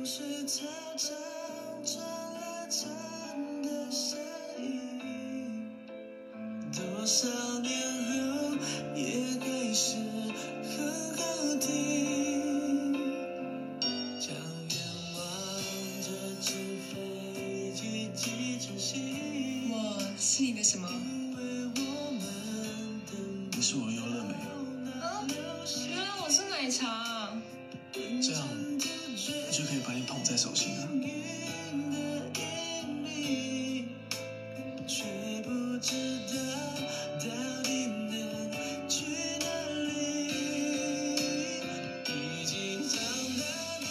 多少年后也还是很好听。将远望着纸飞机寄成信，我是你的什么？你是我的优乐美，原来我是奶茶。这样把你捧在手心了。云的引力，却不知道到底能去哪里。已经长大的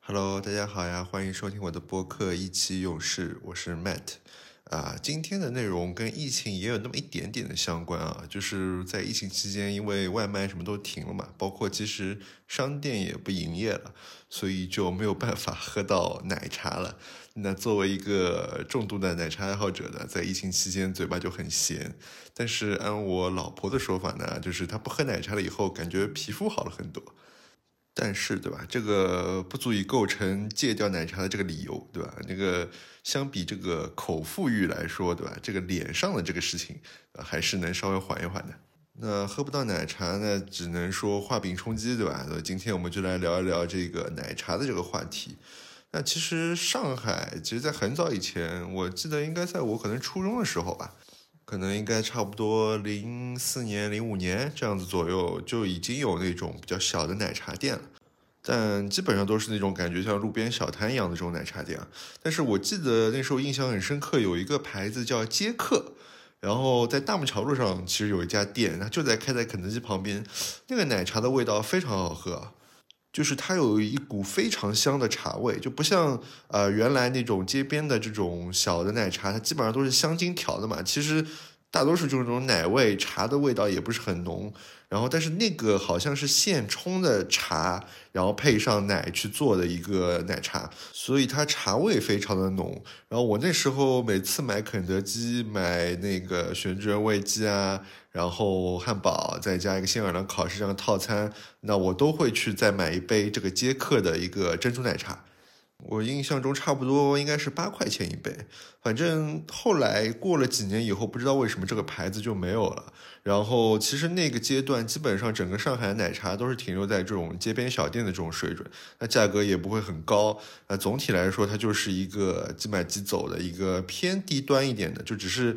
Hello，大家好呀，欢迎收听我的播客《意气用事》，我是 Matt。啊，今天的内容跟疫情也有那么一点点的相关啊，就是在疫情期间，因为外卖什么都停了嘛，包括其实商店也不营业了，所以就没有办法喝到奶茶了。那作为一个重度的奶茶爱好者呢，在疫情期间嘴巴就很咸，但是按我老婆的说法呢，就是她不喝奶茶了以后，感觉皮肤好了很多。但是，对吧？这个不足以构成戒掉奶茶的这个理由，对吧？那个相比这个口腹欲来说，对吧？这个脸上的这个事情，呃还是能稍微缓一缓的。那喝不到奶茶呢，只能说画饼充饥，对吧？那今天我们就来聊一聊这个奶茶的这个话题。那其实上海，其实在很早以前，我记得应该在我可能初中的时候吧，可能应该差不多零四年、零五年这样子左右，就已经有那种比较小的奶茶店了。但基本上都是那种感觉像路边小摊一样的这种奶茶店啊。但是我记得那时候印象很深刻，有一个牌子叫杰克，然后在大木桥路上其实有一家店，它就在开在肯德基旁边，那个奶茶的味道非常好喝。就是它有一股非常香的茶味，就不像呃原来那种街边的这种小的奶茶，它基本上都是香精调的嘛。其实大多数就是那种奶味，茶的味道也不是很浓。然后，但是那个好像是现冲的茶，然后配上奶去做的一个奶茶，所以它茶味非常的浓。然后我那时候每次买肯德基，买那个旋转味鸡啊，然后汉堡，再加一个新奥尔良烤翅这样的套餐，那我都会去再买一杯这个杰克的一个珍珠奶茶。我印象中差不多应该是八块钱一杯，反正后来过了几年以后，不知道为什么这个牌子就没有了。然后其实那个阶段，基本上整个上海的奶茶都是停留在这种街边小店的这种水准，那价格也不会很高。那总体来说，它就是一个即买即走的一个偏低端一点的，就只是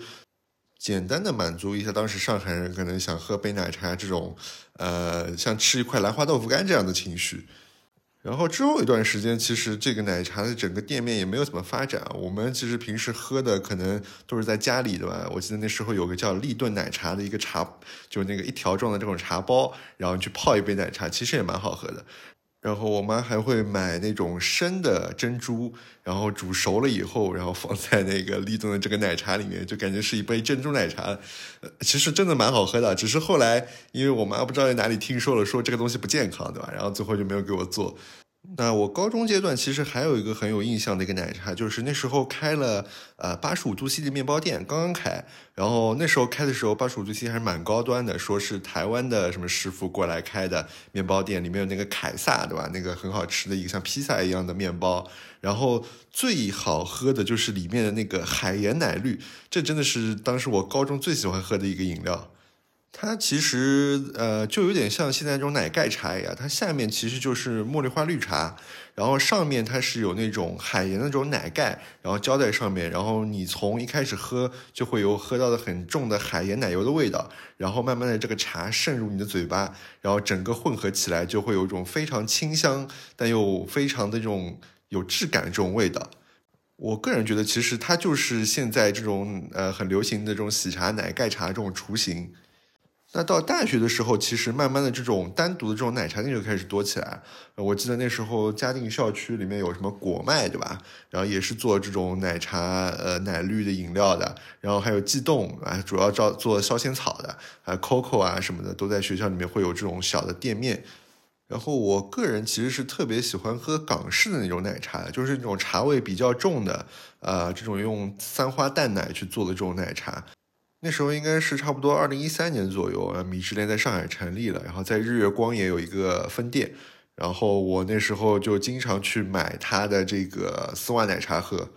简单的满足一下当时上海人可能想喝杯奶茶这种，呃，像吃一块兰花豆腐干这样的情绪。然后之后一段时间，其实这个奶茶的整个店面也没有怎么发展。我们其实平时喝的可能都是在家里的吧。我记得那时候有个叫立顿奶茶的一个茶，就那个一条状的这种茶包，然后你去泡一杯奶茶，其实也蛮好喝的。然后我妈还会买那种生的珍珠，然后煮熟了以后，然后放在那个立顿的这个奶茶里面，就感觉是一杯珍珠奶茶。其实真的蛮好喝的，只是后来因为我妈不知道在哪里听说了，说这个东西不健康，对吧？然后最后就没有给我做。那我高中阶段其实还有一个很有印象的一个奶茶，就是那时候开了呃八十五度 C 的面包店，刚刚开，然后那时候开的时候八十五度 C 还是蛮高端的，说是台湾的什么师傅过来开的面包店，里面有那个凯撒，对吧？那个很好吃的一个像披萨一样的面包，然后最好喝的就是里面的那个海盐奶绿，这真的是当时我高中最喜欢喝的一个饮料。它其实呃就有点像现在这种奶盖茶一样，它下面其实就是茉莉花绿茶，然后上面它是有那种海盐的那种奶盖，然后浇在上面，然后你从一开始喝就会有喝到的很重的海盐奶油的味道，然后慢慢的这个茶渗入你的嘴巴，然后整个混合起来就会有一种非常清香但又非常的这种有质感这种味道。我个人觉得，其实它就是现在这种呃很流行的这种喜茶奶盖茶这种雏形。那到大学的时候，其实慢慢的这种单独的这种奶茶店就开始多起来。我记得那时候嘉定校区里面有什么果麦，对吧？然后也是做这种奶茶、呃奶绿的饮料的。然后还有悸动啊，主要做做烧仙草的，啊 COCO 啊什么的，都在学校里面会有这种小的店面。然后我个人其实是特别喜欢喝港式的那种奶茶，就是那种茶味比较重的，呃，这种用三花淡奶去做的这种奶茶。那时候应该是差不多二零一三年左右，呃，米芝莲在上海成立了，然后在日月光也有一个分店，然后我那时候就经常去买它的这个丝袜奶茶喝。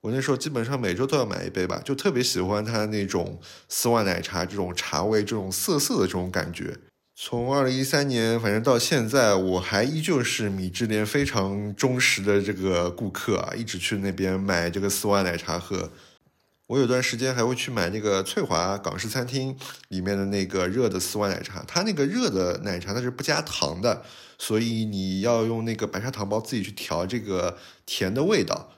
我那时候基本上每周都要买一杯吧，就特别喜欢它那种丝袜奶茶这种茶味、这种涩涩的这种感觉。从二零一三年，反正到现在，我还依旧是米芝莲非常忠实的这个顾客啊，一直去那边买这个丝袜奶茶喝。我有段时间还会去买那个翠华港式餐厅里面的那个热的丝袜奶茶，它那个热的奶茶它是不加糖的，所以你要用那个白砂糖包自己去调这个甜的味道。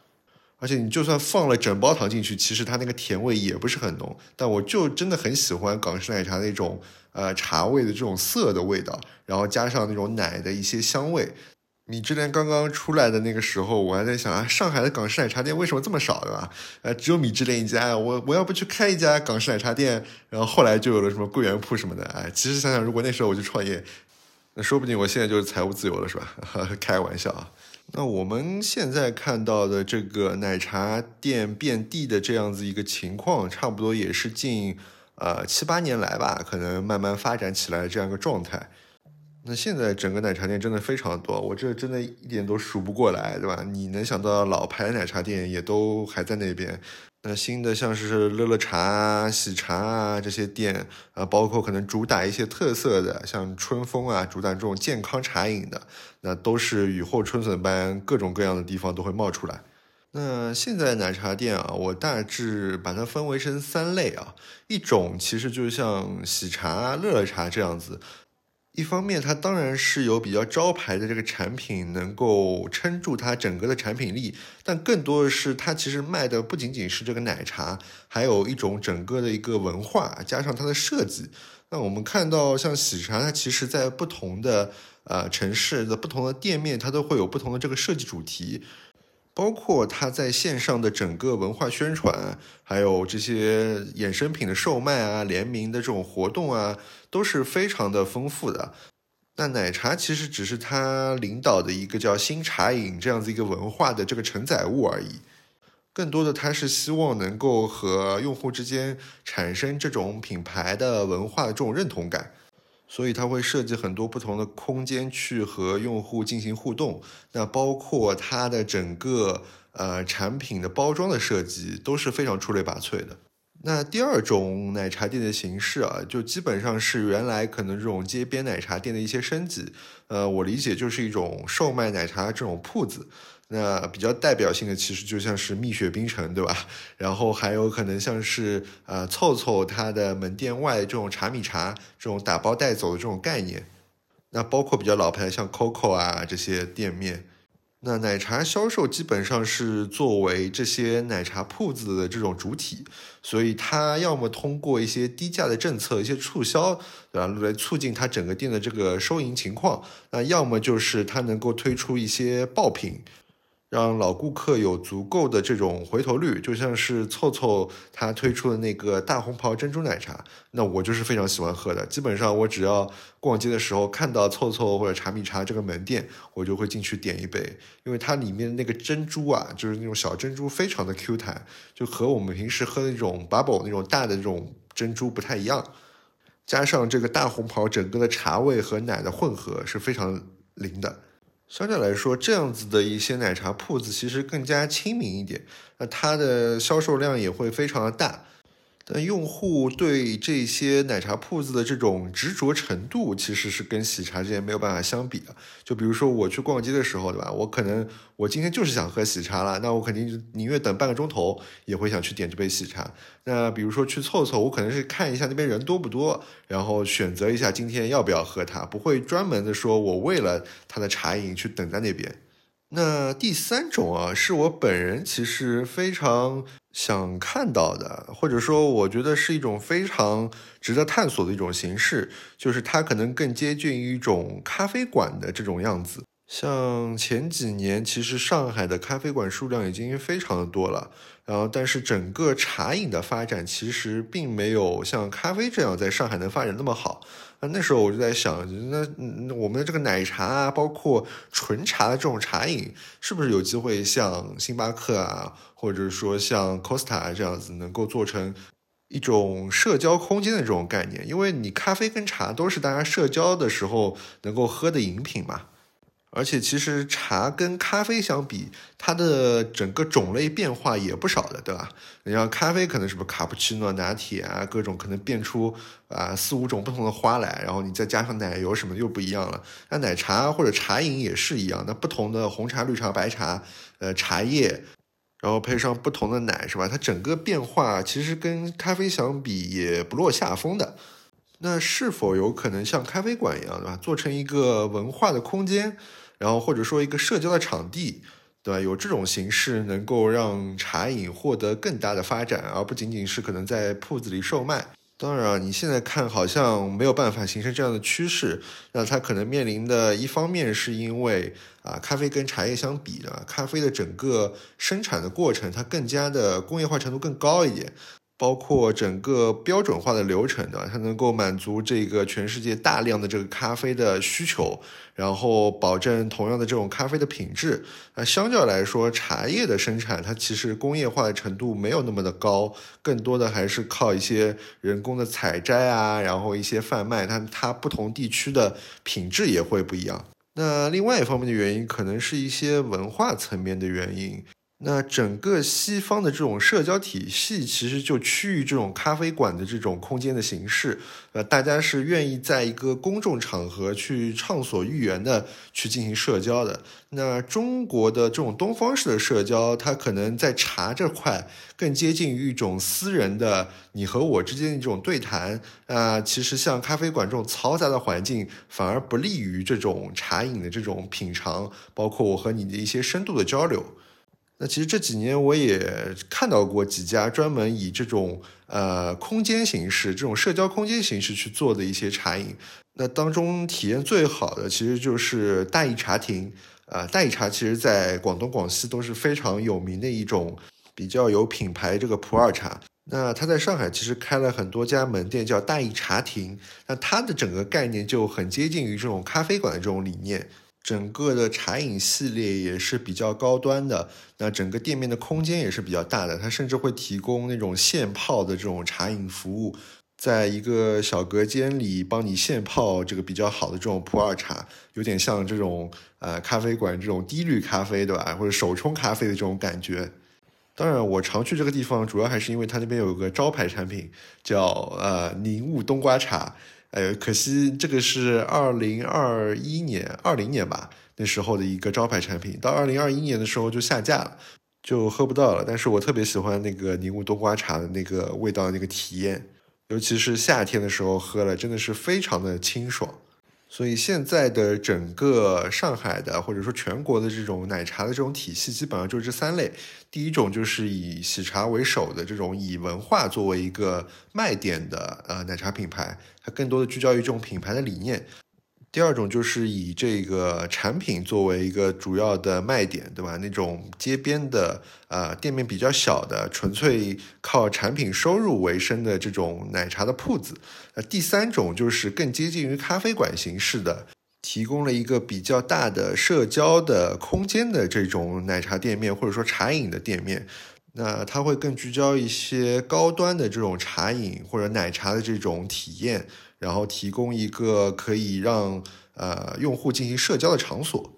而且你就算放了整包糖进去，其实它那个甜味也不是很浓。但我就真的很喜欢港式奶茶那种呃茶味的这种涩的味道，然后加上那种奶的一些香味。米芝莲刚刚出来的那个时候，我还在想啊，上海的港式奶茶店为什么这么少，对吧？呃，只有米芝莲一家，我我要不去开一家港式奶茶店？然后后来就有了什么桂圆铺什么的。哎，其实想想，如果那时候我去创业，那说不定我现在就是财务自由了，是吧？开玩笑啊。那我们现在看到的这个奶茶店遍地的这样子一个情况，差不多也是近呃七八年来吧，可能慢慢发展起来这样一个状态。那现在整个奶茶店真的非常多，我这真的一点都数不过来，对吧？你能想到老牌奶茶店也都还在那边。那新的像是乐乐茶啊、喜茶啊这些店啊，包括可能主打一些特色的，像春风啊，主打这种健康茶饮的，那都是雨后春笋般，各种各样的地方都会冒出来。那现在奶茶店啊，我大致把它分为成三类啊，一种其实就像喜茶、乐乐茶这样子。一方面，它当然是有比较招牌的这个产品，能够撑住它整个的产品力，但更多的是它其实卖的不仅仅是这个奶茶，还有一种整个的一个文化，加上它的设计。那我们看到像喜茶，它其实在不同的呃城市的不同的店面，它都会有不同的这个设计主题。包括它在线上的整个文化宣传，还有这些衍生品的售卖啊、联名的这种活动啊，都是非常的丰富的。那奶茶其实只是它领导的一个叫新茶饮这样子一个文化的这个承载物而已。更多的，它是希望能够和用户之间产生这种品牌的文化的这种认同感。所以它会设计很多不同的空间去和用户进行互动，那包括它的整个呃产品的包装的设计都是非常出类拔萃的。那第二种奶茶店的形式啊，就基本上是原来可能这种街边奶茶店的一些升级，呃，我理解就是一种售卖奶茶这种铺子。那比较代表性的其实就像是蜜雪冰城，对吧？然后还有可能像是呃凑凑它的门店外这种茶米茶这种打包带走的这种概念。那包括比较老牌的像 COCO 啊这些店面。那奶茶销售基本上是作为这些奶茶铺子的这种主体，所以它要么通过一些低价的政策、一些促销，对吧，来促进它整个店的这个收银情况。那要么就是它能够推出一些爆品。让老顾客有足够的这种回头率，就像是凑凑他推出的那个大红袍珍珠奶茶，那我就是非常喜欢喝的。基本上我只要逛街的时候看到凑凑或者茶米茶这个门店，我就会进去点一杯，因为它里面那个珍珠啊，就是那种小珍珠，非常的 Q 弹，就和我们平时喝的那种 bubble 那种大的这种珍珠不太一样。加上这个大红袍整个的茶味和奶的混合是非常灵的。相对来说，这样子的一些奶茶铺子其实更加亲民一点，那它的销售量也会非常的大。但用户对这些奶茶铺子的这种执着程度，其实是跟喜茶之间没有办法相比的。就比如说我去逛街的时候，对吧？我可能我今天就是想喝喜茶了，那我肯定宁愿等半个钟头，也会想去点这杯喜茶。那比如说去凑凑，我可能是看一下那边人多不多，然后选择一下今天要不要喝它，不会专门的说我为了它的茶饮去等在那边。那第三种啊，是我本人其实非常想看到的，或者说我觉得是一种非常值得探索的一种形式，就是它可能更接近于一种咖啡馆的这种样子。像前几年，其实上海的咖啡馆数量已经非常的多了，然后但是整个茶饮的发展其实并没有像咖啡这样在上海能发展那么好。那那时候我就在想，那我们的这个奶茶啊，包括纯茶的这种茶饮，是不是有机会像星巴克啊，或者说像 Costa 这样子，能够做成一种社交空间的这种概念？因为你咖啡跟茶都是大家社交的时候能够喝的饮品嘛。而且其实茶跟咖啡相比，它的整个种类变化也不少的，对吧？你像咖啡可能什么卡布奇诺、拿铁啊，各种可能变出啊四五种不同的花来，然后你再加上奶油什么又不一样了。那奶茶或者茶饮也是一样，那不同的红茶、绿茶、白茶，呃，茶叶，然后配上不同的奶，是吧？它整个变化其实跟咖啡相比也不落下风的。那是否有可能像咖啡馆一样，对吧？做成一个文化的空间？然后或者说一个社交的场地，对吧？有这种形式能够让茶饮获得更大的发展，而不仅仅是可能在铺子里售卖。当然，你现在看好像没有办法形成这样的趋势，那它可能面临的一方面是因为啊，咖啡跟茶叶相比呢，咖啡的整个生产的过程它更加的工业化程度更高一点。包括整个标准化的流程的，它能够满足这个全世界大量的这个咖啡的需求，然后保证同样的这种咖啡的品质。那相较来说，茶叶的生产它其实工业化的程度没有那么的高，更多的还是靠一些人工的采摘啊，然后一些贩卖，它它不同地区的品质也会不一样。那另外一方面的原因，可能是一些文化层面的原因。那整个西方的这种社交体系，其实就趋于这种咖啡馆的这种空间的形式，呃，大家是愿意在一个公众场合去畅所欲言的去进行社交的。那中国的这种东方式的社交，它可能在茶这块更接近于一种私人的你和我之间的这种对谈。啊，其实像咖啡馆这种嘈杂的环境，反而不利于这种茶饮的这种品尝，包括我和你的一些深度的交流。那其实这几年我也看到过几家专门以这种呃空间形式、这种社交空间形式去做的一些茶饮。那当中体验最好的其实就是大益茶亭。啊，大益茶其实在广东、广西都是非常有名的一种比较有品牌这个普洱茶。那它在上海其实开了很多家门店，叫大益茶亭。那它的整个概念就很接近于这种咖啡馆的这种理念。整个的茶饮系列也是比较高端的，那整个店面的空间也是比较大的，它甚至会提供那种现泡的这种茶饮服务，在一个小隔间里帮你现泡这个比较好的这种普洱茶，有点像这种呃咖啡馆这种低滤咖啡对吧，或者手冲咖啡的这种感觉。当然，我常去这个地方，主要还是因为它那边有个招牌产品叫呃凝雾冬瓜茶。哎，可惜这个是二零二一年、二零年吧，那时候的一个招牌产品，到二零二一年的时候就下架了，就喝不到了。但是我特别喜欢那个凝雾冬瓜茶的那个味道、那个体验，尤其是夏天的时候喝了，真的是非常的清爽。所以现在的整个上海的或者说全国的这种奶茶的这种体系，基本上就是这三类。第一种就是以喜茶为首的这种以文化作为一个卖点的呃奶茶品牌，它更多的聚焦于这种品牌的理念。第二种就是以这个产品作为一个主要的卖点，对吧？那种街边的呃店面比较小的，纯粹靠产品收入为生的这种奶茶的铺子。那第三种就是更接近于咖啡馆形式的，提供了一个比较大的社交的空间的这种奶茶店面或者说茶饮的店面。那它会更聚焦一些高端的这种茶饮或者奶茶的这种体验。然后提供一个可以让呃用户进行社交的场所，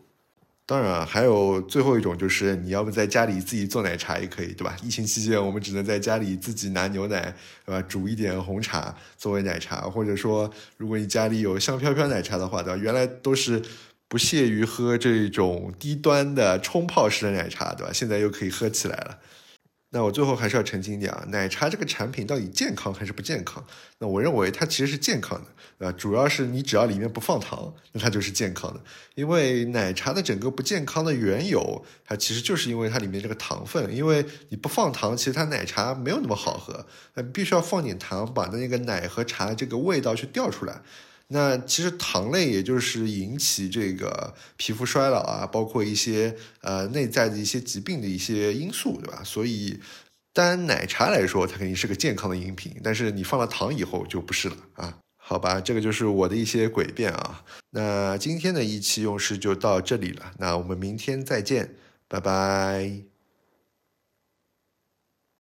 当然还有最后一种就是你要不在家里自己做奶茶也可以，对吧？疫情期间我们只能在家里自己拿牛奶，对吧？煮一点红茶作为奶茶，或者说如果你家里有香飘飘奶茶的话，对吧？原来都是不屑于喝这种低端的冲泡式的奶茶，对吧？现在又可以喝起来了。那我最后还是要澄清一点啊，奶茶这个产品到底健康还是不健康？那我认为它其实是健康的，啊，主要是你只要里面不放糖，那它就是健康的。因为奶茶的整个不健康的缘由，它其实就是因为它里面这个糖分，因为你不放糖，其实它奶茶没有那么好喝，那必须要放点糖，把那个奶和茶这个味道去调出来。那其实糖类也就是引起这个皮肤衰老啊，包括一些呃内在的一些疾病的一些因素，对吧？所以单奶茶来说，它肯定是个健康的饮品，但是你放了糖以后就不是了啊。好吧，这个就是我的一些诡辩啊。那今天的意气用事就到这里了，那我们明天再见，拜拜。